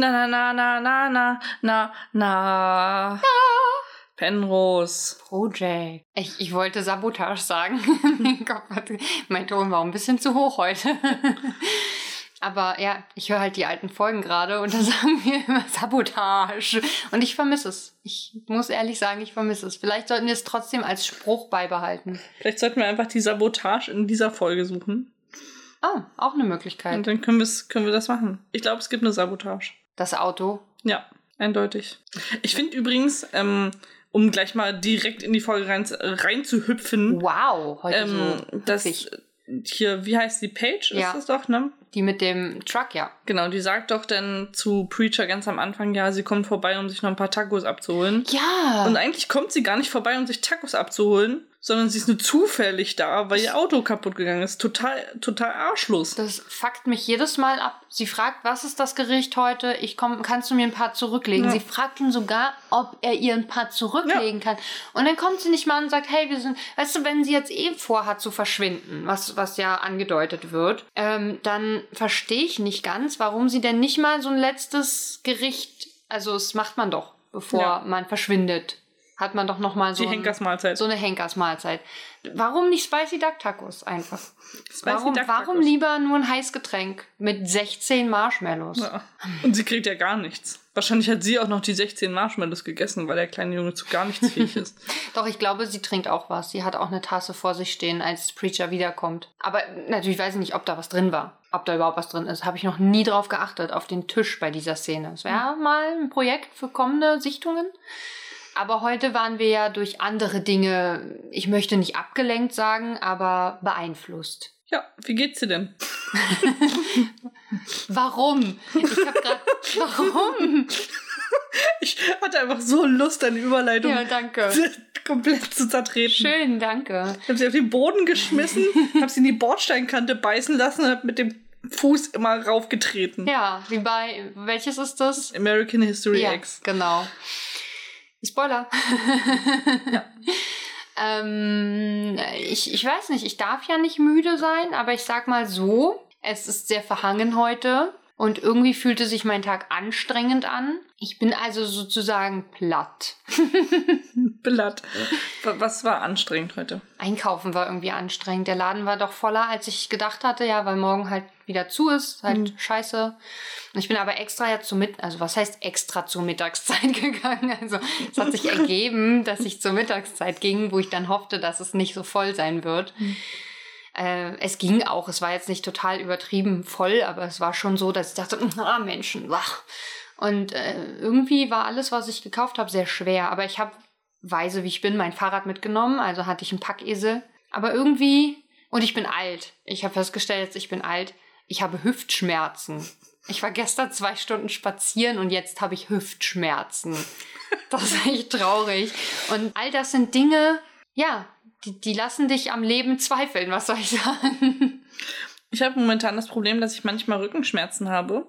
Na, na, na, na, na, na, na, na. Penrose. Project. Ich, ich wollte Sabotage sagen. mein, Kopf hat, mein Ton war ein bisschen zu hoch heute. Aber ja, ich höre halt die alten Folgen gerade und da sagen wir immer Sabotage. Und ich vermisse es. Ich muss ehrlich sagen, ich vermisse es. Vielleicht sollten wir es trotzdem als Spruch beibehalten. Vielleicht sollten wir einfach die Sabotage in dieser Folge suchen. Ah, auch eine Möglichkeit. Und dann können, können wir das machen. Ich glaube, es gibt eine Sabotage. Das Auto. Ja, eindeutig. Ich finde übrigens, ähm, um gleich mal direkt in die Folge rein, reinzuhüpfen, Wow, heute ähm, so hüpfig. hier, wie heißt die Page? Ja. Ist das doch, ne? Die mit dem Truck, ja. Genau, die sagt doch dann zu Preacher ganz am Anfang, ja, sie kommt vorbei, um sich noch ein paar Tacos abzuholen. Ja. Und eigentlich kommt sie gar nicht vorbei, um sich Tacos abzuholen, sondern sie ist nur zufällig da, weil ihr Auto kaputt gegangen ist. Total, total Arschlos. Das fuckt mich jedes Mal ab. Sie fragt, was ist das Gericht heute? Ich komm, kannst du mir ein paar zurücklegen? Ja. Sie fragt ihn sogar, ob er ihr ein paar zurücklegen kann. Und dann kommt sie nicht mal und sagt, hey, wir sind, weißt du, wenn sie jetzt eh vorhat zu verschwinden, was, was ja angedeutet wird, ähm, dann verstehe ich nicht ganz, warum sie denn nicht mal so ein letztes Gericht, also das macht man doch, bevor Ja. man verschwindet. Hat man doch noch mal so ein- so eine Henkersmahlzeit. Warum nicht Spicy Duck Tacos einfach? Spicy warum, Duck warum Tacos. lieber nur ein Heißgetränk mit 16 Marshmallows? Ja. Und sie kriegt ja gar nichts. Wahrscheinlich hat sie auch noch die 16 Marshmallows gegessen, weil der kleine Junge zu gar nichts fähig ist. Doch, ich glaube, sie trinkt auch was. Sie hat auch eine Tasse vor sich stehen, als Preacher wiederkommt. Aber natürlich weiß ich nicht, ob da was drin war. Ob da überhaupt was drin ist. Habe ich noch nie drauf geachtet, auf den Tisch bei dieser Szene. Es wäre mal ein Projekt für kommende Sichtungen. Aber heute waren wir ja durch andere Dinge, ich möchte nicht abgelenkt sagen, aber beeinflusst. Ja, wie geht's dir denn? Warum? Ich habe gerade. Warum? Ich hatte einfach so Lust, eine Überleitung Ja, danke. komplett zu zertreten. Schön, danke. Ich habe sie auf den Boden geschmissen, habe sie in die Bordsteinkante beißen lassen und habe mit dem Fuß immer raufgetreten. Ja, wie bei. Welches ist das? American History Ja, X. genau. Spoiler. ähm, ich, ich weiß nicht, ich darf ja nicht müde sein, aber ich sag mal so, es ist sehr verhangen heute und irgendwie fühlte sich mein Tag anstrengend an. Ich bin also sozusagen platt. Blatt. Wa- Was war anstrengend heute? Einkaufen war irgendwie anstrengend. Der Laden war doch voller, als ich gedacht hatte, ja, weil morgen halt wieder zu ist. Halt Mhm. scheiße. Und ich bin aber extra ja zur Mitt also was heißt extra zur Mittagszeit gegangen? Also es hat sich ergeben, dass ich zur Mittagszeit ging, wo ich dann hoffte, dass es nicht so voll sein wird. Äh, es ging auch, es war jetzt nicht total übertrieben voll, aber es war schon so, dass ich dachte, ah, Menschen, wach. Und äh, irgendwie war alles, was ich gekauft habe, sehr schwer. Aber ich habe, weise wie ich bin, mein Fahrrad mitgenommen, also hatte ich einen Packesel. Aber irgendwie, und ich bin alt. Ich habe festgestellt, ich bin alt. Ich habe Hüftschmerzen. Ich war gestern zwei Stunden spazieren und jetzt habe ich Hüftschmerzen. Das ist echt traurig. Und all das sind Dinge, ja, die, die lassen dich am Leben zweifeln, was soll ich sagen? Ich habe momentan das Problem, dass ich manchmal Rückenschmerzen habe,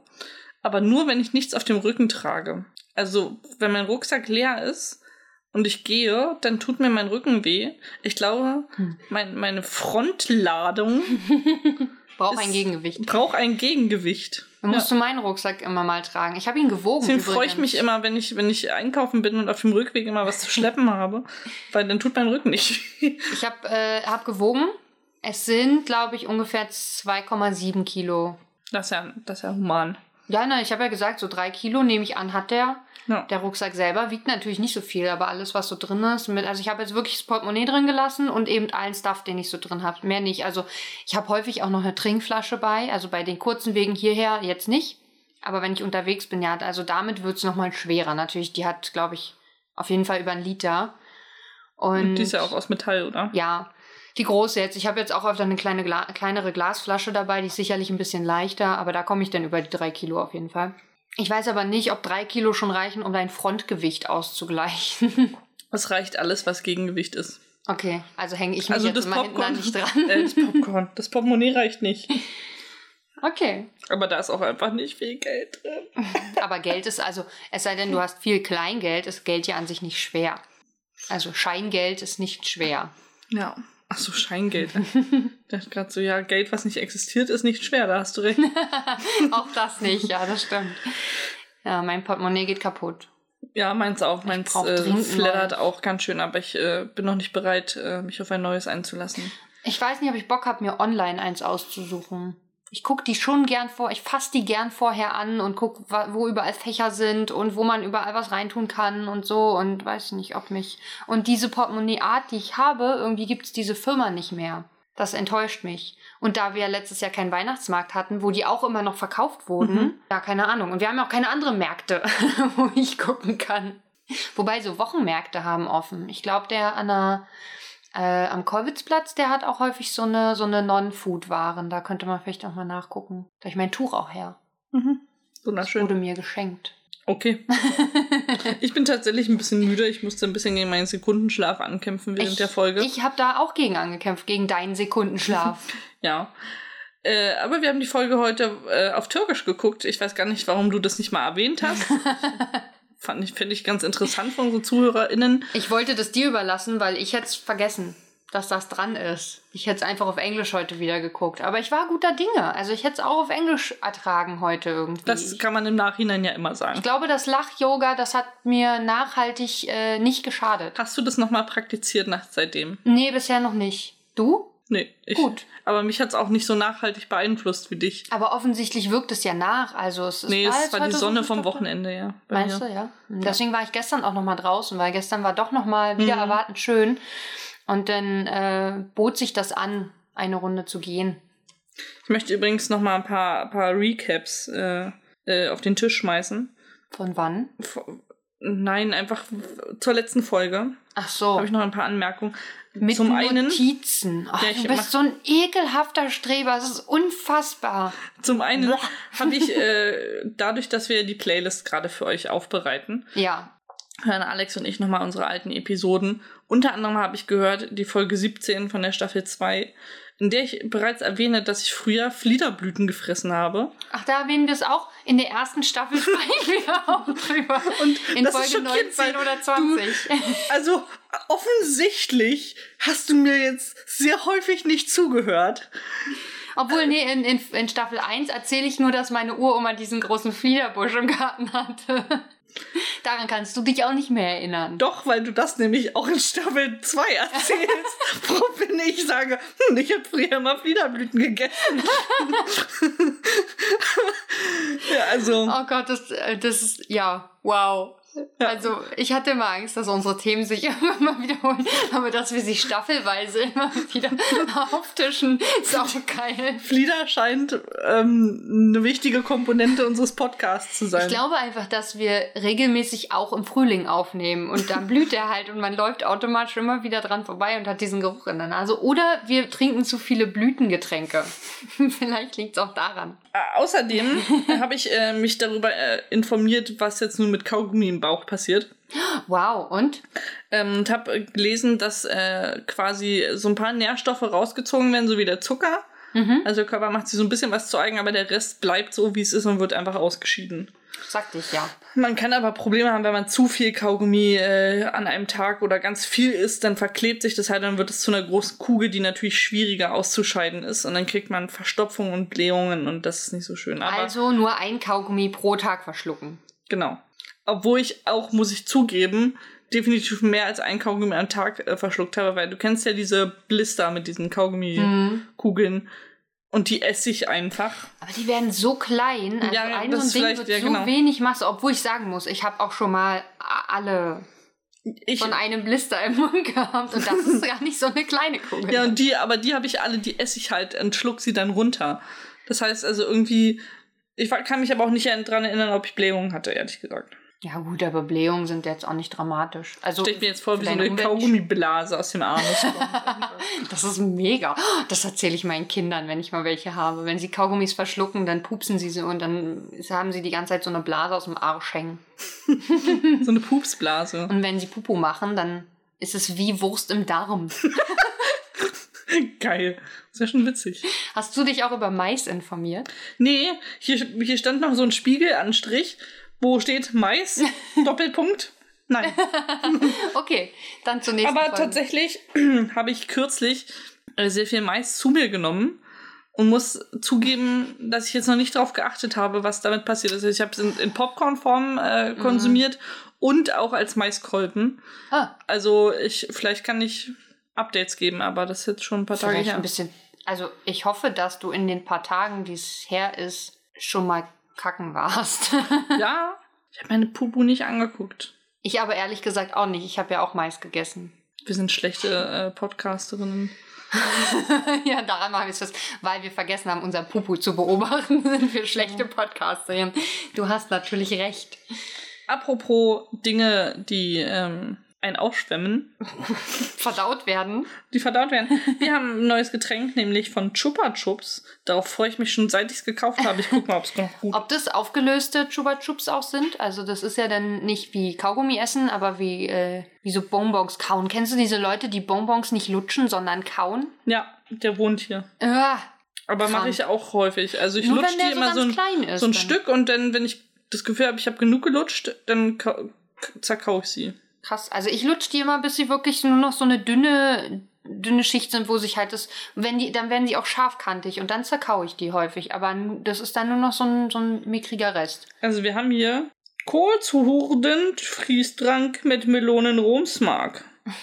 aber nur, wenn ich nichts auf dem Rücken trage. Also, wenn mein Rucksack leer ist und ich gehe, dann tut mir mein Rücken weh. Ich glaube, Hm. mein, meine Frontladung Braucht ein Gegengewicht. braucht ein Gegengewicht. Dann musst du meinen Rucksack immer mal tragen. Ich habe ihn gewogen. Deswegen freue ich mich immer, wenn ich, wenn ich einkaufen bin und auf dem Rückweg immer was zu schleppen habe, weil dann tut mein Rücken nicht weh. Ich habe äh, hab gewogen. Es sind, glaube ich, ungefähr 2,7 Kilo. Das ist ja, das ist ja human. Ja, nein, ich habe ja gesagt, so drei Kilo nehme ich an, hat der. Ja. Der Rucksack selber wiegt natürlich nicht so viel, aber alles, was so drin ist, mit, also ich habe jetzt wirklich das Portemonnaie drin gelassen und eben allen Stuff, den ich so drin habe. Mehr nicht. Also ich habe häufig auch noch eine Trinkflasche bei, also bei den kurzen Wegen hierher jetzt nicht. Aber wenn ich unterwegs bin, ja, also damit wird es nochmal schwerer. Natürlich, die hat, glaube ich, auf jeden Fall über einen Liter. Und, Die ist ja auch aus Metall, oder? ja, die große jetzt. Ich habe jetzt auch öfter eine kleine Gla kleinere Glasflasche dabei, die ist sicherlich ein bisschen leichter, aber da komme ich dann über die drei Kilo auf jeden Fall. Ich weiß aber nicht, ob drei Kilo schon reichen, um dein Frontgewicht auszugleichen. Es reicht alles, was Gegengewicht ist. okay, also hänge ich mich Also jetzt das mal hinten Popcorn. an dich dran. Äh, das Popcorn. Das Portemonnaie reicht nicht. Okay. Aber da ist auch einfach nicht viel Geld drin. Aber Geld ist also, es sei denn, du hast viel Kleingeld, ist Geld ja an sich nicht schwer. Also Scheingeld ist nicht schwer. Ja. Ach so, Scheingeld. Ich dachte gerade so, ja, Geld, was nicht existiert, ist nicht schwer, da hast du recht. Auch das nicht, ja, das stimmt. Ja, mein Portemonnaie geht kaputt. Ja, meins auch. Meins äh, flattert auch ganz schön, aber ich äh, bin noch nicht bereit, äh, mich auf ein neues einzulassen. Ich weiß nicht, ob ich Bock habe, mir online eins auszusuchen. Ich gucke die schon gern vor, ich fasse die gern vorher an und gucke, wo überall Fächer sind und wo man überall was reintun kann und so und weiß nicht, ob mich. Und diese Portemonnaie-Art, die ich habe, irgendwie gibt es diese Firma nicht mehr. Das enttäuscht mich. Und da wir letztes Jahr keinen Weihnachtsmarkt hatten, wo die auch immer noch verkauft wurden, Mhm. ja, keine Ahnung. Und wir haben ja auch keine anderen Märkte, wo ich gucken kann. Wobei so Wochenmärkte haben offen. Ich glaube, der an der, äh, am Kollwitzplatz, der hat auch häufig so eine, so eine Non-Food-Waren. Da könnte man vielleicht auch mal nachgucken. Da ich mein Tuch auch her. Mhm. Das Wunderschön. wurde mir geschenkt. Okay. Ich bin tatsächlich ein bisschen müde. Ich musste ein bisschen gegen meinen Sekundenschlaf ankämpfen während ich, der Folge. Ich habe da auch gegen angekämpft, gegen deinen Sekundenschlaf. Ja. Äh, aber wir haben die Folge heute äh, auf Türkisch geguckt. Ich weiß gar nicht, warum du das nicht mal erwähnt hast. Fand ich, finde ich ganz interessant von unseren ZuhörerInnen. ich wollte das dir überlassen, weil ich hätte es vergessen, dass das dran ist. Ich hätte es einfach auf Englisch heute wieder geguckt. Aber ich war guter Dinge. Also ich hätte es auch auf Englisch ertragen heute irgendwie. Das kann man im Nachhinein ja immer sagen. ich glaube, das Lach-Yoga, das hat mir nachhaltig äh, nicht geschadet. Hast du das nochmal praktiziert nach seitdem? Nee, bisher noch nicht. Du? Nee, ich. Gut. Aber mich hat es auch nicht so nachhaltig beeinflusst wie dich. Aber offensichtlich wirkt es ja nach. Also es, nee, war es war die Sonne vom Wochenende, ja. Meinst mir. du, ja? Deswegen war ich gestern auch noch mal draußen, weil gestern war doch noch mal wieder Mhm. erwartend schön. Und dann äh, bot sich das an, eine Runde zu gehen. Ich möchte übrigens nochmal ein paar, paar Recaps äh, äh, auf den Tisch schmeißen. Von wann? F- Nein, einfach zur letzten Folge Ach so. habe ich noch ein paar Anmerkungen. Mit Zum einen, Notizen. Ach, Ja, du mach- bist so ein ekelhafter Streber. Das ist unfassbar. zum einen habe ich äh, dadurch, dass wir die Playlist gerade für euch aufbereiten, Ja. hören Alex und ich nochmal unsere alten Episoden. Unter anderem habe ich gehört die Folge 17 von der Staffel 2, in der ich bereits erwähne, dass ich früher Fliederblüten gefressen habe. Ach, da erwähnen wir es auch. In der ersten Staffel sprechen wir auch drüber. Und In Folge schockierend, 19 weil oder 20. Also offensichtlich hast du mir jetzt sehr häufig nicht zugehört. Obwohl, nee, in, in, in Staffel 1 erzähle ich nur, dass meine Uroma diesen großen Fliederbusch im Garten hatte. Daran kannst du dich auch nicht mehr erinnern. Doch, weil du das nämlich auch in Staffel 2 erzählst. Woraufhin ich sage, hm, ich habe früher immer Fliederblüten gegessen. ja, also. Oh Gott, das, äh, das ist, ja, wow. Also, ich hatte immer Angst, dass unsere Themen sich mal wiederholen, aber dass wir sie staffelweise immer wieder auftischen, ist auch geil. Flieder scheint ähm, eine wichtige Komponente unseres Podcasts zu sein. Ich glaube einfach, dass wir regelmäßig auch im Frühling aufnehmen und dann blüht er halt und man läuft automatisch immer wieder dran vorbei und hat diesen Geruch in der Nase. Oder wir trinken zu viele Blütengetränke. Vielleicht liegt es auch daran. Äh, außerdem habe ich äh, mich darüber äh, informiert, was jetzt nun mit Kaugummi im Bauch passiert. Wow, und? Ähm, und habe gelesen, dass äh, quasi so ein paar Nährstoffe rausgezogen werden, so wie der Zucker. Mhm. Also der Körper macht sich so ein bisschen was zu eigen, aber der Rest bleibt so, wie es ist und wird einfach ausgeschieden. Sagte ich ja. Man kann aber Probleme haben, wenn man zu viel Kaugummi äh, an einem Tag oder ganz viel isst, dann verklebt sich das halt, dann wird es zu einer großen Kugel, die natürlich schwieriger auszuscheiden ist. Und dann kriegt man Verstopfung und Blähungen und das ist nicht so schön. Aber Also nur ein Kaugummi pro Tag verschlucken. genau. Obwohl ich auch, muss ich zugeben, definitiv mehr als ein Kaugummi am Tag äh, verschluckt habe, weil du kennst ja diese Blister mit diesen Kaugummi-Kugeln. Und die esse ich einfach. Aber die werden so klein. Also Ja, ein das so ein Ding wird ja, so genau. wenig Masse, obwohl ich sagen muss, ich habe auch schon mal alle Ich, von einem Blister im Mund gehabt und das ist gar nicht so eine kleine Kugel. Ja, und die, aber die habe ich alle, die esse ich halt und schluck sie dann runter. Das heißt also irgendwie, ich kann mich aber auch nicht dran erinnern, ob ich Blähungen hatte, ehrlich gesagt. Ja gut, aber Blähungen sind jetzt auch nicht dramatisch. Also Stell ich mir jetzt vor, wie so eine Kaugummiblase aus dem Anus kommt. Das ist mega. Das erzähle ich meinen Kindern, wenn ich mal welche habe. Wenn sie Kaugummis verschlucken, dann pupsen sie sie und dann haben sie die ganze Zeit so eine Blase aus dem Arsch hängen. so eine Pupsblase. Und wenn sie Pupu machen, dann ist es wie Wurst im Darm. Geil. Ist ja schon witzig. Hast du dich auch über Mais informiert? Nee, hier, hier stand noch so ein Spiegelanstrich, wo steht Mais, Doppelpunkt. Nein. Okay, dann zur nächsten Aber Folge. tatsächlich habe ich kürzlich äh, sehr viel Mais zu mir genommen, und muss zugeben, dass ich jetzt noch nicht darauf geachtet habe, was damit passiert ist. Ich habe es in, in Popcorn-Form äh, konsumiert und auch als Maiskolben. Ah, Also ich, vielleicht kann ich Updates geben, aber das ist jetzt schon ein paar Tage vielleicht her. ein bisschen. Also ich hoffe, dass du in den paar Tagen, die es her ist, schon mal kacken warst. Ja, ich habe meine Pupu nicht angeguckt. ich aber ehrlich gesagt auch nicht. Ich habe ja auch Mais gegessen. Wir sind schlechte äh, Podcasterinnen. ja, daran machen wir es fest. Weil wir vergessen haben, unser Pupu zu beobachten, sind wir schlechte Podcasterinnen. Du hast natürlich recht. Apropos Dinge, die ähm, ein aufschwemmen, Verdaut werden. die verdaut werden. Wir haben ein neues Getränk, nämlich von Chupa Chups. Darauf freue ich mich schon, seit ich es gekauft habe. Ich guck mal, ob es noch gut Ob das aufgelöste Chupa Chups auch sind? Also das ist ja dann nicht wie Kaugummi essen, aber wie, äh, wie so Bonbons kauen. Kennst du diese Leute, die Bonbons nicht lutschen, sondern kauen? Ja, der wohnt hier. Ah, Aber mache ich auch häufig. Also ich Nur lutsche die so immer so ein, ist, so ein. Stück und dann, wenn ich das Gefühl habe, ich habe genug gelutscht, dann ka- zerkau ich sie. Krass. Also ich lutsche die immer, bis sie wirklich nur noch so eine dünne, dünne Schicht sind, wo sich halt das, wenn die, dann werden sie auch scharfkantig und dann zerkau ich die häufig. Aber das ist dann nur noch so ein, so ein mickriger Rest. Also wir haben hier Kohlzuhurdend Friesdrank mit Melonen-Romsmark.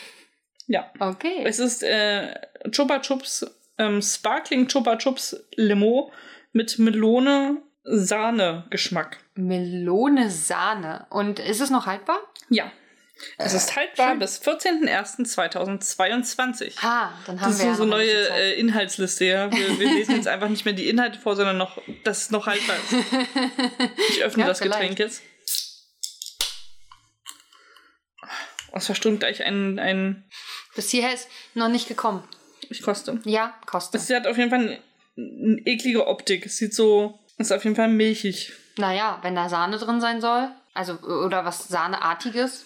Ja. Okay. Es ist äh, Chupa Chups, ähm, Sparkling Chupa Chups Limo mit Melone-Sahne-Geschmack. Melone Sahne. Und ist es noch haltbar? Ja. Es ist haltbar schön. bis 14.01.2022. Ah, dann haben Das ist wir so, ja so noch ein neue Zeit. äh, Inhaltsliste, ja. Wir, wir lesen jetzt einfach nicht mehr die Inhalte vor, sondern noch, dass es noch haltbar ist. Ich öffne Ja, das vielleicht. Getränk jetzt. Es verstummt gleich ein, ein. Bis hierher ist noch nicht gekommen. Ich koste. Ja, kostet. Es hat auf jeden Fall eine, eine eklige Optik. Es sieht so. Es ist auf jeden Fall milchig. Naja, wenn da Sahne drin sein soll, also oder was Sahneartiges.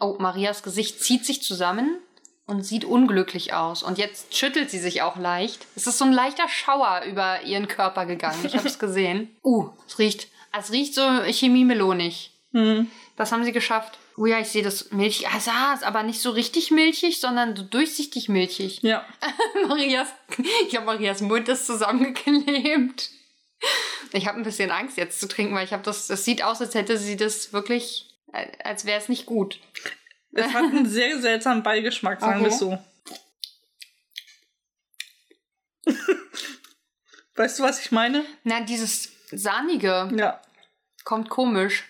Oh, Marias Gesicht zieht sich zusammen und sieht unglücklich aus. Und jetzt schüttelt sie sich auch leicht. Es ist so ein leichter Schauer über ihren Körper gegangen. Ich habe es gesehen. Uh, es riecht, es riecht so chemiemelonig. Hm. Das haben sie geschafft. Oh ja, ich sehe das milchig. Ah, ja, ist aber nicht so richtig milchig, sondern so durchsichtig milchig. Ja. Marias, ich habe Marias Mund ist zusammengeklebt. Ich habe ein bisschen Angst jetzt zu trinken, weil ich habe das, es sieht aus, als hätte sie das wirklich, als wäre es nicht gut. Es hat einen sehr seltsamen Beigeschmack, sagen wir es so. weißt du, was ich meine? Na, dieses sahnige Ja. kommt komisch.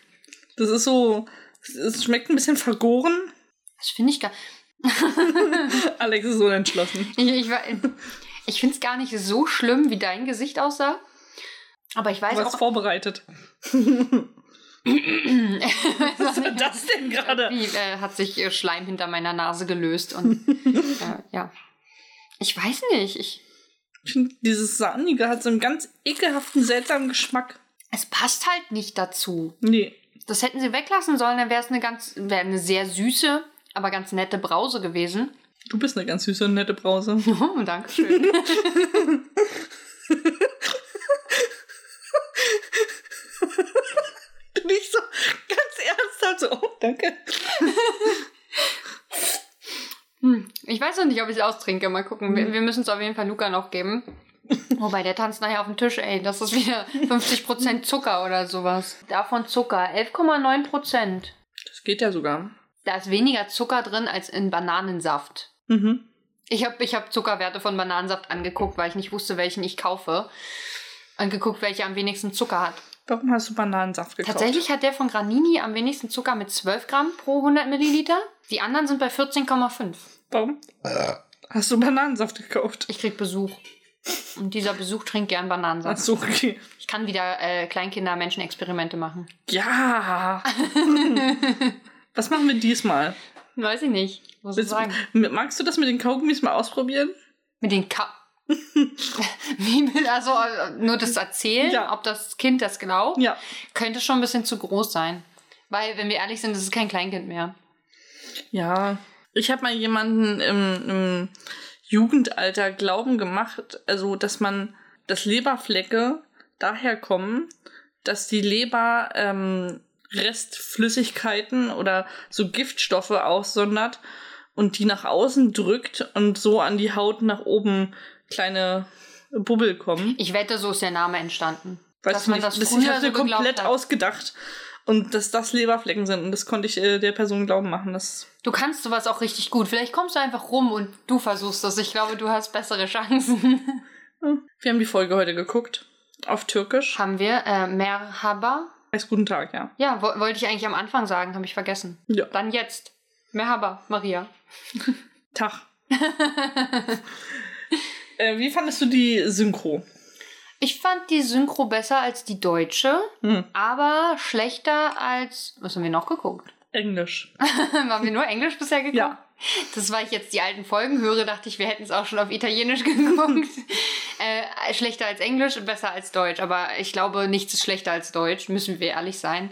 Das ist so. Es schmeckt ein bisschen vergoren. Das finde ich gar. Alex ist unentschlossen. Ich, ich, ich finde es gar nicht so schlimm, wie dein Gesicht aussah. Aber ich weiß Was auch. vorbereitet. Was war das denn gerade? Wie äh, hat sich Schleim hinter meiner Nase gelöst und äh, ja. Ich weiß nicht. Ich, dieses Sahnige hat so einen ganz ekelhaften, seltsamen Geschmack. es passt halt nicht dazu. Nee. Das hätten sie weglassen sollen, dann wäre es eine ganz, wäre eine sehr süße, aber ganz nette Brause gewesen. Du bist eine ganz süße und nette Brause. Oh, Dankeschön. Du nicht so ganz ernsthaft so. Oh, danke. Hm, Ich weiß noch nicht, ob ich es austrinke. Mal gucken. Wir, wir müssen es auf jeden Fall Luca noch geben. Wobei, der tanzt nachher auf dem Tisch, ey. Das ist wieder 50% Zucker oder sowas. Davon Zucker. 11,9%. Das geht ja sogar. Da ist weniger Zucker drin als in Bananensaft. Mhm. Ich habe ich hab Zuckerwerte von Bananensaft angeguckt, weil ich nicht wusste, welchen ich kaufe. Und geguckt, welcher am wenigsten Zucker hat. Warum hast du Bananensaft gekauft? Tatsächlich hat der von Granini am wenigsten Zucker mit 12 Gramm pro 100 Milliliter. Die anderen sind bei 14,5. Warum? Hast du Bananensaft gekauft? Ich krieg Besuch. Und dieser Besuch trinkt gern Ach Bananensaft. so, okay. Ich kann wieder äh, Kleinkinder-Menschen-Experimente machen. Ja. Was machen wir diesmal? Weiß ich nicht. Ich Willst, sagen? magst du das mit den Kaugummis mal ausprobieren? Mit den Ka Wie mit, also äh, nur das Erzählen, Ja. ob das Kind das glaubt, Ja. könnte schon ein bisschen zu groß sein. Weil, wenn wir ehrlich sind, das ist kein Kleinkind mehr. Ja. Ich habe mal jemanden im, im Jugendalter Glauben gemacht, also dass man, dass Leberflecke daher kommen, dass die Leber ähm, Restflüssigkeiten oder so Giftstoffe aussondert und die nach außen drückt und so an die Haut nach oben kleine Bubbel kommen. Ich wette, so ist der Name entstanden. Weiß dass man nicht. das Das, früher ich habe so mir geglaubt komplett hat. ausgedacht. Und dass das Leberflecken sind. Und das konnte ich äh, der Person glauben machen. Das Du kannst sowas auch richtig gut. Vielleicht kommst du einfach rum und du versuchst das. Ich glaube, du hast bessere Chancen. Wir haben die Folge heute geguckt. Auf Türkisch. Haben wir äh, Merhaba? Heißt guten Tag, ja. Ja, wo wollte ich eigentlich am Anfang sagen, habe ich vergessen. Ja. Dann jetzt. Merhaba, Maria. Tag. äh, wie fandest du die Synchro? Ich fand die Synchro besser als die deutsche, Hm. aber schlechter als. Was haben wir noch geguckt? Englisch. Haben wir nur Englisch bisher geguckt? Ja. Das, weil ich jetzt die alten Folgen höre, dachte ich, wir hätten es auch schon auf Italienisch geguckt. äh, schlechter als Englisch und besser als Deutsch. Aber ich glaube, nichts ist schlechter als Deutsch, müssen wir ehrlich sein.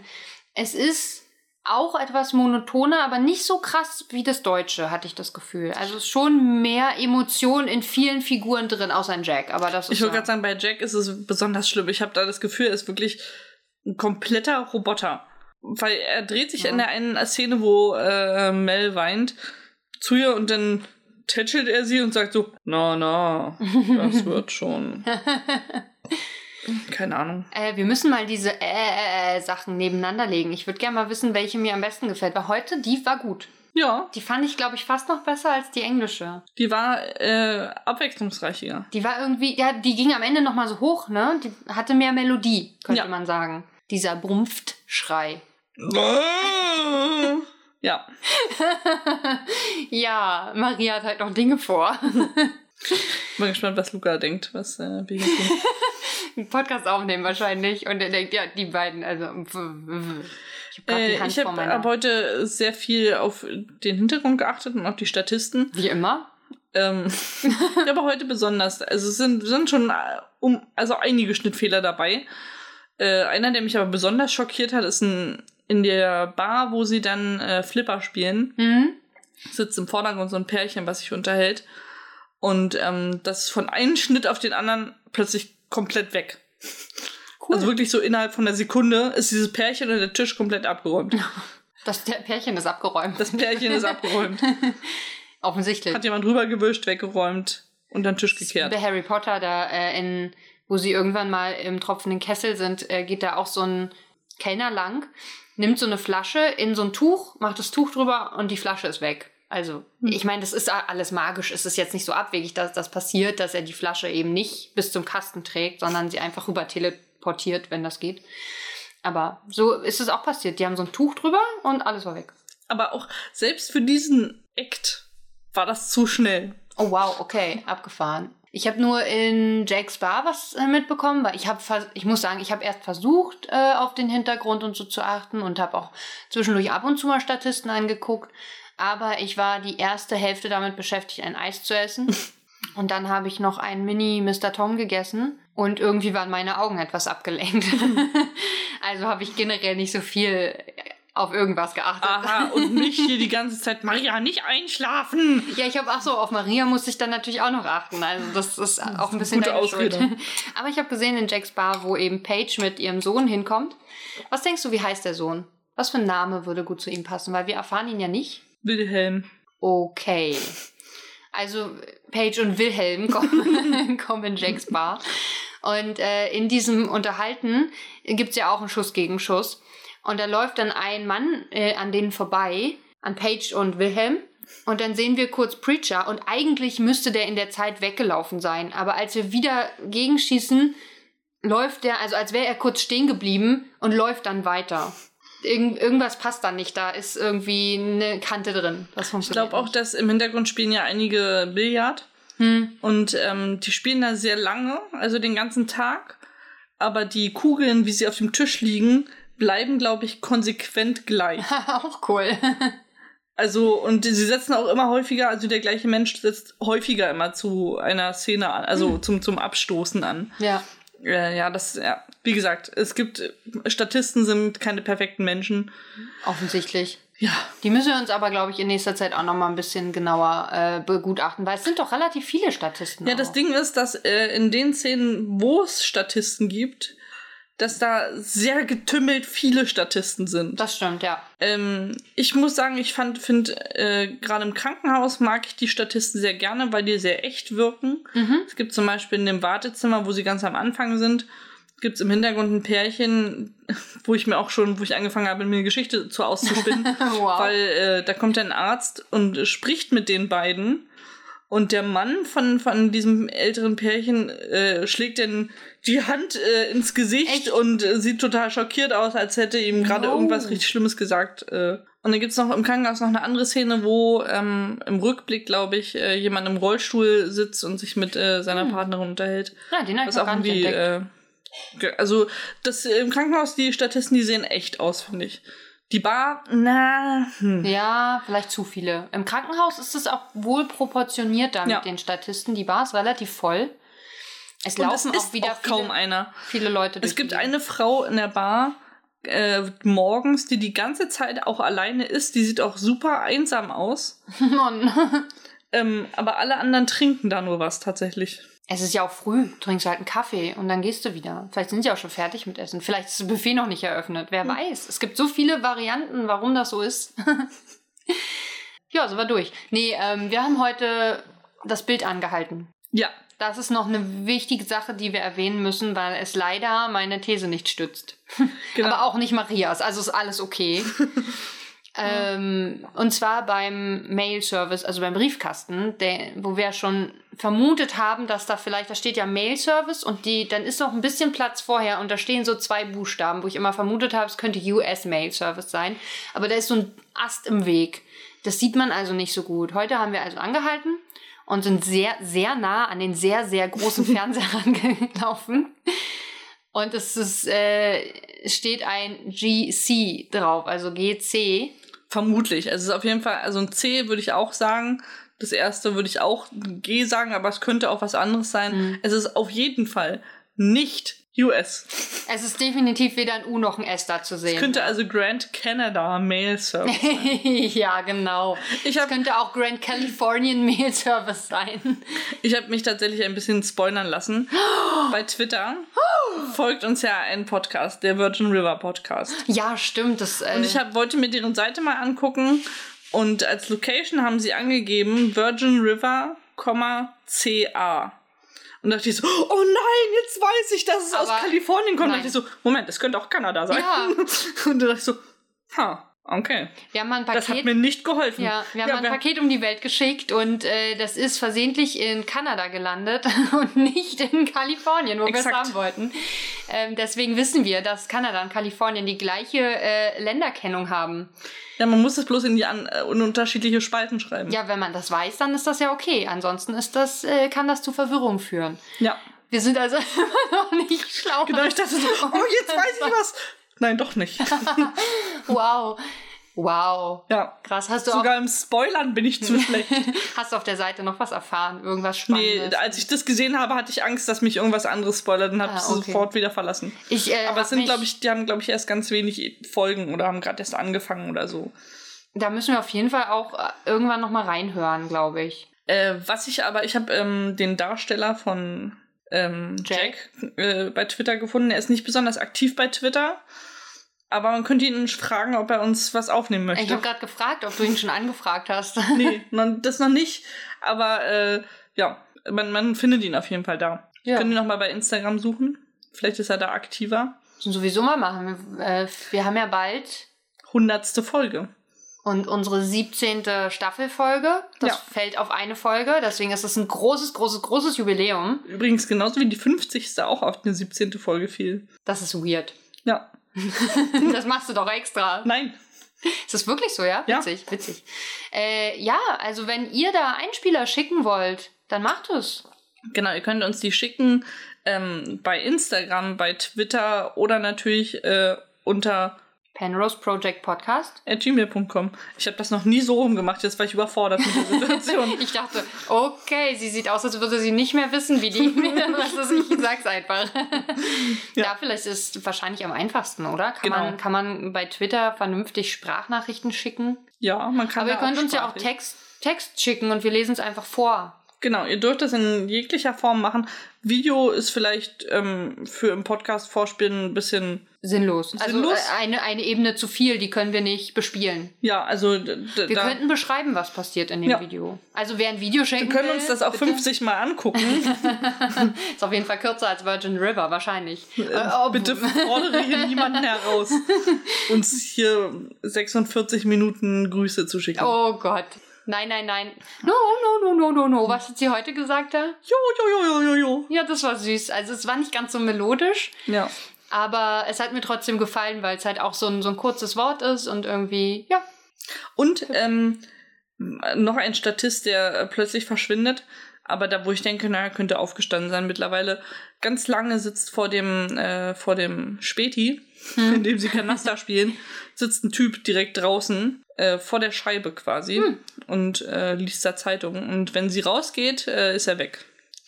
Es ist auch etwas monotoner, aber nicht so krass wie das Deutsche, hatte ich das Gefühl. Also schon mehr Emotion in vielen Figuren drin, außer in Jack. Aber das ist Ich ja- gerade sagen, bei Jack ist es besonders schlimm. Ich habe da das Gefühl, er ist wirklich ein kompletter Roboter. Weil er dreht sich Ja. in der einen Szene, wo äh, Mel weint, zu ihr und dann tätschelt er sie und sagt so, na, na, das wird schon. Keine Ahnung. Äh, wir müssen mal diese äh, äh, äh, Sachen nebeneinander legen. Ich würde gerne mal wissen, welche mir am besten gefällt. Weil heute, die war gut. Ja, Die fand ich, glaube ich, fast noch besser als die englische. die war äh, abwechslungsreicher. Die war irgendwie, ja, die ging am Ende noch mal so hoch, ne? Die hatte mehr Melodie, könnte Ja. man sagen. Dieser Brumpft-Schrei. ja, ja, Maria hat halt noch Dinge vor. bin gespannt, was Luca denkt, was äh, tun. Einen Podcast aufnehmen wahrscheinlich. Und er denkt, ja, die beiden, also. Ich habe Äh, ich hab heute sehr viel auf den Hintergrund geachtet und auf die Statisten. Wie immer. Ähm, aber heute besonders. Also es sind, sind schon äh, um, also einige Schnittfehler dabei. Äh, einer, der mich aber besonders schockiert hat, ist ein, in der Bar, wo sie dann äh, Flipper spielen, Hm? sitzt im Vordergrund so ein Pärchen, was sich unterhält. Und ähm, das ist von einem Schnitt auf den anderen plötzlich komplett weg. Cool. Also wirklich so innerhalb von einer Sekunde ist dieses Pärchen und der Tisch komplett abgeräumt. das Pärchen ist abgeräumt. Das Pärchen ist abgeräumt. Offensichtlich. Hat jemand rübergewischt, weggeräumt und dann Tisch gekehrt. Bei Harry Potter, da äh, in, wo sie irgendwann mal im tropfenden Kessel sind, äh, geht da auch so ein Kellner lang, nimmt so eine Flasche in so ein Tuch, macht das Tuch drüber und die Flasche ist weg. Also, Hm. ich meine, das ist alles magisch. Es ist jetzt nicht so abwegig, dass das passiert, dass er die Flasche eben nicht bis zum Kasten trägt, sondern sie einfach rüber teleportiert, wenn das geht. Aber so ist es auch passiert. Die haben so ein Tuch drüber und alles war weg. Aber auch selbst für diesen Act war das zu schnell. Oh wow, okay, abgefahren. Ich habe nur in Jake's Bar was äh, mitbekommen, weil ich habe, ich muss sagen, ich habe erst versucht, äh, auf den Hintergrund und so zu achten und habe auch zwischendurch ab und zu mal Statisten angeguckt. Aber ich war die erste Hälfte damit beschäftigt, ein Eis zu essen. Und dann habe ich noch einen Mini Mr. Tom gegessen und irgendwie waren meine Augen etwas abgelenkt. also habe ich generell nicht so viel auf irgendwas geachtet. Aha, und nicht hier die ganze Zeit, Maria, nicht einschlafen. Ja, ich habe, ach so, auf Maria musste ich dann natürlich auch noch achten. Also das ist auch ein bisschen Gute Ausrede. Schuld. Aber ich habe gesehen in Jacks Bar, wo eben Paige mit ihrem Sohn hinkommt. Was denkst du, wie heißt der Sohn? Was für ein Name würde gut zu ihm passen? Weil wir erfahren ihn ja nicht. Wilhelm. Okay. Also Paige und Wilhelm kommen, kommen in Jacks Bar. Und äh, in diesem Unterhalten gibt's ja auch einen Schuss gegen Schuss. Und da läuft dann ein Mann äh, an denen vorbei, an Paige und Wilhelm. Und dann sehen wir kurz Preacher und eigentlich müsste der in der Zeit weggelaufen sein. Aber als wir wieder gegenschießen, läuft der, also als wäre er kurz stehen geblieben und läuft dann weiter. Irgend, irgendwas passt da nicht. Da ist irgendwie eine Kante drin. Das Ich funktioniert glaube auch, dass im Hintergrund spielen ja einige Billard. Hm. Und ähm, die spielen da sehr lange, also den ganzen Tag. Aber die Kugeln, wie sie auf dem Tisch liegen, bleiben, glaube ich, konsequent gleich. auch cool. Also, und sie setzen auch immer häufiger, also der gleiche Mensch setzt häufiger immer zu einer Szene an, also zum, zum Abstoßen an. ja. Äh, ja, das, ja, wie gesagt, es gibt, Statisten sind keine perfekten Menschen. Offensichtlich. Ja, Die müssen wir uns aber, glaube ich, in nächster Zeit auch noch mal ein bisschen genauer äh, begutachten, weil es sind doch relativ viele Statisten. Ja, das auch. Ding ist, dass äh, in den Szenen, wo es Statisten gibt, dass da sehr getümmelt viele Statisten sind. Das stimmt, ja. Ähm, ich muss sagen, ich fand, finde, äh, gerade im Krankenhaus mag ich die Statisten sehr gerne, weil die sehr echt wirken. Mhm. Es gibt zum Beispiel in dem Wartezimmer, wo sie ganz am Anfang sind, gibt es im Hintergrund ein Pärchen, wo ich mir auch schon, wo ich angefangen habe, mir eine Geschichte zu auszuspinnen. Wow. Weil äh, da kommt ein Arzt und spricht mit den beiden. Und der Mann von, von diesem älteren Pärchen äh, schlägt dann die Hand äh, ins Gesicht Echt? und äh, sieht total schockiert aus, als hätte ihm gerade No. irgendwas richtig Schlimmes gesagt. Äh. Und dann gibt's noch im Krankenhaus noch eine andere Szene, wo ähm, im Rückblick, glaube ich, äh, jemand im Rollstuhl sitzt und sich mit äh, seiner Hm. Partnerin unterhält. Ja, den habe ich auch gar nicht entdeckt. äh, also das äh, im Krankenhaus, die Statisten, die sehen echt aus, finde ich. Die Bar, na, hm. Ja, vielleicht zu viele. Im Krankenhaus ist es auch wohl proportioniert da Ja. mit den Statisten. Die Bar ist relativ voll. Es Und es laufen ist auch wieder auch kaum viele, einer. viele Leute durch Es gibt die eine Frau in der Bar äh, morgens, die die ganze Zeit auch alleine ist. Die sieht auch super einsam aus. Mann. Ähm, aber alle anderen trinken da nur was tatsächlich. Es ist ja auch früh. Du trinkst halt einen Kaffee und dann gehst du wieder. Vielleicht sind sie auch schon fertig mit Essen. Vielleicht ist das Buffet noch nicht eröffnet. Wer Hm. weiß. Es gibt so viele Varianten, warum das so ist. ja, so war durch. Nee, ähm, wir haben heute das Bild angehalten. Ja, Das ist noch eine wichtige Sache, die wir erwähnen müssen, weil es leider meine These nicht stützt. genau. Aber auch nicht Marias, also ist alles okay. ähm, und zwar beim Mail-Service, also beim Briefkasten, der, wo wir schon vermutet haben, dass da vielleicht, da steht ja Mail-Service und die, dann ist noch ein bisschen Platz vorher und da stehen so zwei Buchstaben, wo ich immer vermutet habe, es könnte US Mail-Service sein. Aber da ist so ein Ast im Weg. Das sieht man also nicht so gut. Heute haben wir also angehalten und sind sehr, sehr nah an den sehr, sehr großen Fernseher rangelaufen. Und es ist, äh, steht ein GC drauf, also GC. vermutlich. Also es ist auf jeden Fall, also ein C würde ich auch sagen. Das erste würde ich auch G sagen, aber es könnte auch was anderes sein. Mhm. Es ist auf jeden Fall nicht US. Es ist definitiv weder ein U noch ein S da zu Es sehen. könnte also Grand Canada Mail Service. ja, genau. Ich Es habe könnte auch Grand Californian Mail Service sein. ich hab mich tatsächlich ein bisschen spoilern lassen. Bei Twitter folgt uns ja ein Podcast, der Virgin River Podcast. Ja, stimmt. Das, äh, Und ich hab, wollte mir deren Seite mal angucken und als Location haben sie angegeben Virgin River, CA. Und da dachte ich so, oh nein, jetzt weiß ich, dass es aus Aber Kalifornien kommt. Nein. dachte ich so, Moment, das könnte auch Kanada sein. Ja. Und da dachte ich so, ha, okay. wir haben ein Das hat Paket. mir nicht geholfen. Ja, wir haben mal ein wir- Paket um die Welt geschickt und äh, das ist versehentlich in Kanada gelandet und nicht in Kalifornien, wo wir es Exakt. haben wollten. Ähm, deswegen wissen wir, dass Kanada und Kalifornien die gleiche äh, Länderkennung haben. ja, man muss es bloß in die an, äh, in unterschiedliche Spalten schreiben. Ja, wenn man das weiß, dann ist das ja okay. Ansonsten ist das, äh, kann das zu Verwirrung führen. ja. Wir sind also immer noch nicht schlau. Genau, ich dachte so, oh, jetzt weiß ich was. Nein, doch nicht. Wow. Wow. Ja. Krass. Hast du, Sogar im Spoilern bin ich zu schlecht. hast du auf der Seite noch was erfahren? Irgendwas Nee, Spannendes? als ich das gesehen habe, hatte ich Angst, dass mich irgendwas anderes spoilert und habe Ah, es okay. sofort wieder verlassen. ich, äh, Aber es sind, glaube ich, die haben, glaube ich, erst ganz wenig Folgen oder haben gerade erst angefangen oder so. Da müssen wir auf jeden Fall auch äh, irgendwann noch mal reinhören, glaube ich. Äh, was ich aber, ich habe ähm, den Darsteller von ähm, Jack, Jack? äh, bei Twitter gefunden. Er ist nicht besonders aktiv bei Twitter, aber man könnte ihn fragen, ob er uns was aufnehmen möchte. Ich habe gerade gefragt, ob du ihn schon angefragt hast. nee, das noch nicht, aber äh, ja, man, man findet ihn auf jeden Fall da. Ja. Können wir noch mal bei Instagram suchen? Vielleicht ist er da aktiver. Sowieso mal machen. Wir, äh, wir haben ja bald Hundertste Folge. Und unsere 17. Staffelfolge. Das Ja. fällt auf eine Folge. Deswegen ist es ein großes, großes, großes Jubiläum. Übrigens genauso wie die 50. auch auf eine 17. Folge fiel. Das ist weird. Ja. das machst du doch extra. Nein. Ist das wirklich so, ja? Ja. Witzig, witzig. Äh, ja, also wenn ihr da Einspieler schicken wollt, dann macht es. Genau, ihr könnt uns die schicken ähm, bei Instagram, bei Twitter oder natürlich äh, unter Penrose Project Podcast. gmail.com. Ich habe das noch nie so rumgemacht, jetzt war ich überfordert mit der Situation. Ich dachte, okay, sie sieht aus, als würde sie nicht mehr wissen, wie die E-Mail-Adresse ist. Ich sag's einfach. Ja. Da vielleicht ist es wahrscheinlich am einfachsten, oder? Kann, Genau. man, kann man bei Twitter vernünftig Sprachnachrichten schicken? ja, man kann Aber ihr könnt uns ja auch Text, Text schicken und wir lesen es einfach vor. Genau, ihr dürft das in jeglicher Form machen. Video ist vielleicht ähm, für im Podcast vorspielen ein bisschen Sinnlos. Also Sinnlos? äh, eine, eine Ebene zu viel, die können wir nicht bespiellen. Ja, also Wir könnten beschreiben, was passiert in dem Ja. Video. Also wer ein Video schenken wir können will, uns das auch bitte. 50 Mal angucken. Ist auf jeden Fall kürzer als Virgin River, wahrscheinlich. Äh, Äh, ob- Bitte fordere hier niemanden heraus, uns hier 46 Minuten Grüße zu schicken. Oh Gott. Nein, nein, nein. No, no, no, no, no, no. Was hat sie heute gesagt da? Jo, jo, jo, jo, jo, jo. Ja, das war süß. Also es war nicht ganz so melodisch, Ja. aber es hat mir trotzdem gefallen, weil es halt auch so ein, so ein kurzes Wort ist und irgendwie, ja. Und ähm, noch ein Statist, der äh, plötzlich verschwindet, aber da, wo ich denke, naja, könnte aufgestanden sein mittlerweile, ganz lange sitzt vor dem, äh, vor dem Späti, in dem sie Kanaster spielen, sitzt ein Typ direkt draußen, äh, vor der Scheibe quasi, und äh, liest da Zeitung. Und wenn sie rausgeht, äh, ist er weg.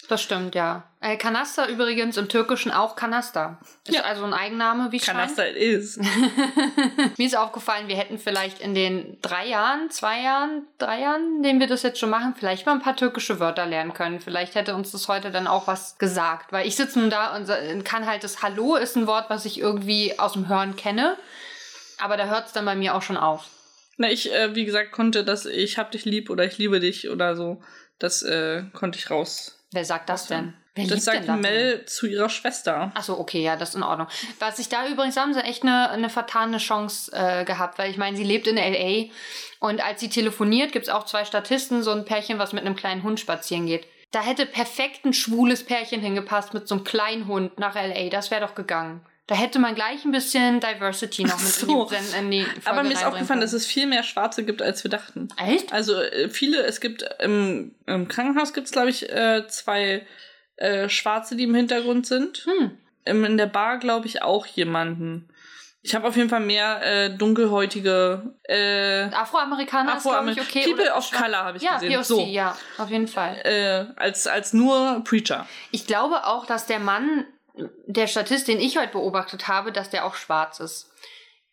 Das stimmt, ja. Äh, Kanaster übrigens im Türkischen auch Kanaster. Ist Ja. also ein Eigenname, wie scheint. Kanaster it is. Mir ist aufgefallen, wir hätten vielleicht in den drei Jahren, zwei Jahren, drei Jahren, in denen wir das jetzt schon machen, vielleicht mal ein paar türkische Wörter lernen können. Vielleicht hätte uns das heute dann auch was gesagt. Weil ich sitze nun da und kann halt das Hallo ist ein Wort, was ich irgendwie aus dem Hören kenne. Aber da hört es dann bei mir auch schon auf. Na, ich, äh, wie gesagt, konnte das, ich hab dich lieb oder ich liebe dich oder so, das äh, konnte ich raus. Wer sagt das denn? Wer Das sagt denn das denn? Mel zu ihrer Schwester. Achso, okay, ja, das ist in Ordnung. Was ich da übrigens haben sie echt eine, eine vertane Chance äh, gehabt, weil ich meine, sie lebt in L.A. und als sie telefoniert, gibt es auch zwei Statisten, so ein Pärchen, was mit einem kleinen Hund spazieren geht. Da hätte perfekt ein schwules Pärchen hingepasst mit so einem kleinen Hund nach L.A. Das wäre doch gegangen. Da hätte man gleich ein bisschen Diversity noch mit So. in die, in die Aber mir ist aufgefallen, dass es viel mehr Schwarze gibt, als wir dachten. Echt? Also äh, viele, es gibt im, im Krankenhaus gibt es, glaube ich, äh, zwei äh, Schwarze, die im Hintergrund sind. Hm. Im, in der Bar, glaube ich, auch jemanden. Ich habe auf jeden Fall mehr äh, dunkelhäutige äh, Afroamerikaner ist, glaube ich, Afroamer- okay. People of Color habe ich ja, gesehen. POC, So. ja, auf jeden Fall. äh, als, als nur Preacher. Ich glaube auch, dass der Mann, der Statist, den ich heute beobachtet habe, dass der auch schwarz ist.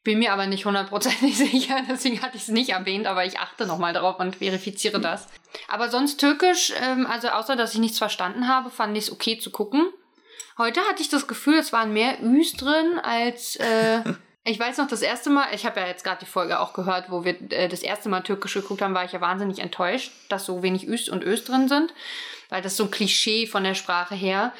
Bin mir aber nicht hundertprozentig sicher, deswegen hatte ich es nicht erwähnt, aber ich achte nochmal drauf und verifiziere das. Aber sonst türkisch, ähm, also außer dass ich nichts verstanden habe, fand ich es okay zu gucken. Heute hatte ich das Gefühl, es waren mehr Üs drin als. Äh, ich weiß noch, das erste Mal, ich habe ja jetzt gerade die Folge auch gehört, wo wir äh, das erste Mal türkisch geguckt haben, war ich ja wahnsinnig enttäuscht, dass so wenig Üs und Ös drin sind, weil das so ein Klischee von der Sprache her.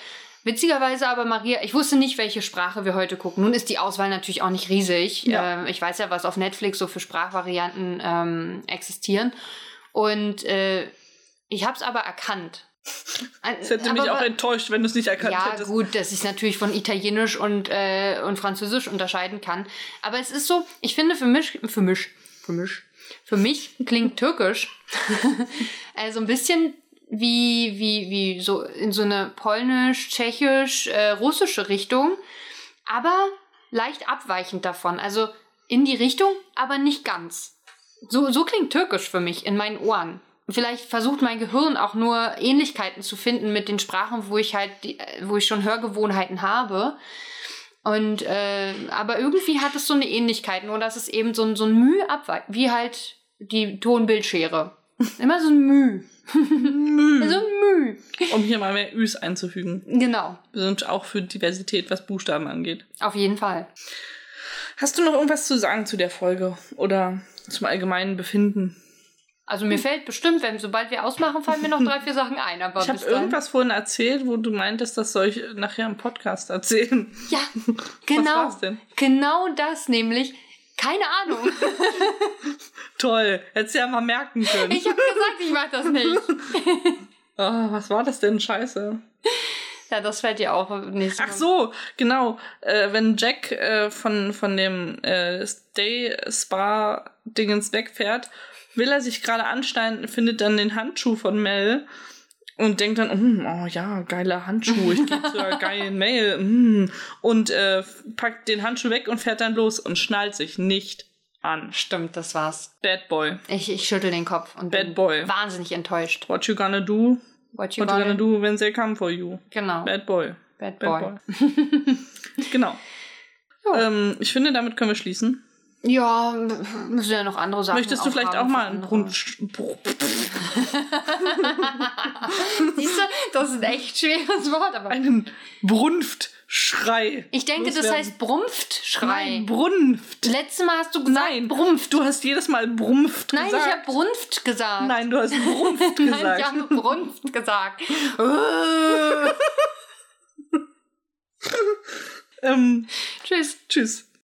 Witzigerweise aber, Maria, ich wusste nicht, welche Sprache wir heute gucken. Nun ist die Auswahl natürlich auch nicht riesig. Ja. Ähm, ich weiß ja, was auf Netflix so für Sprachvarianten ähm, existieren. Und äh, ich habe es aber erkannt. Das hätte mich auch enttäuscht, wenn du es nicht erkannt ja, hättest. gut, dass ich es natürlich von Italienisch und, äh, und Französisch unterscheiden kann. Aber es ist so, ich finde für mich, für mich, für mich, für mich klingt Türkisch also ein bisschen wie, wie, wie so in so eine polnisch, tschechisch, äh, russische Richtung, aber leicht abweichend davon. Also in die Richtung, aber nicht ganz. So, so klingt Türkisch für mich in meinen Ohren. Vielleicht versucht mein Gehirn auch nur Ähnlichkeiten zu finden mit den Sprachen, wo ich halt, äh, wo ich schon Hörgewohnheiten habe. Und äh, aber irgendwie hat es so eine Ähnlichkeit, nur dass es eben so so ein Mühe abweicht, wie halt die Tonbildschere. Immer so ein Müh. Müh. So ein Müh. Um hier mal mehr Üs einzufügen. Genau, Wir sind auch für Diversität, was Buchstaben angeht. auf jeden Fall. Hast du noch irgendwas zu sagen zu der Folge? Oder zum allgemeinen Befinden? Also mir fällt bestimmt, wenn sobald wir ausmachen, fallen mir noch drei, vier Sachen ein. Aber Ich habe irgendwas vorhin erzählt, wo du meintest, das soll ich nachher im Podcast erzählen. Ja, genau. war's denn? Genau das nämlich. Keine Ahnung. Toll, hättest du ja mal merken können. Ich habe gesagt, ich mach das nicht. Ah, was war das denn? Scheiße. Ja, das fällt dir auch nicht. Ach so, genau. Äh, wenn Jack äh, von, von dem äh, Stay Spa Dingens wegfährt, will er sich gerade anschneiden, findet dann den Handschuh von Mel und denkt dann, "Mm, oh ja, geiler Handschuh, ich gehe zur geilen Mail. Mm, und äh, packt den Handschuh weg und fährt dann los und schnallt sich nicht an. Stimmt, das war's. Bad Boy. Ich, ich schüttel den Kopf und Bad bin Boy. wahnsinnig enttäuscht. What you gonna do? What you What you gonna gonna do when they come for you? Genau. Bad Boy. Bad Bad Boy. Boy. genau. Ähm, ich finde, damit können wir schließen. Ja, müssen ja noch andere Sachen. Möchtest du vielleicht auch mal einen andere. Brunft. Br- Siehst du, das ist ein echt schweres Wort, aber. Einen Brunftschrei. Ich denke, das heißt Brumpftschrei. Nein, Brunft. Letztes Mal hast du gesagt Nein, Brumpft. Du hast jedes Mal Brumpft Nein, ich gesagt. habe Brunft gesagt. Nein, du hast Brunft Nein, gesagt. ich habe Brunft gesagt. ähm, Tschüss. tschüss.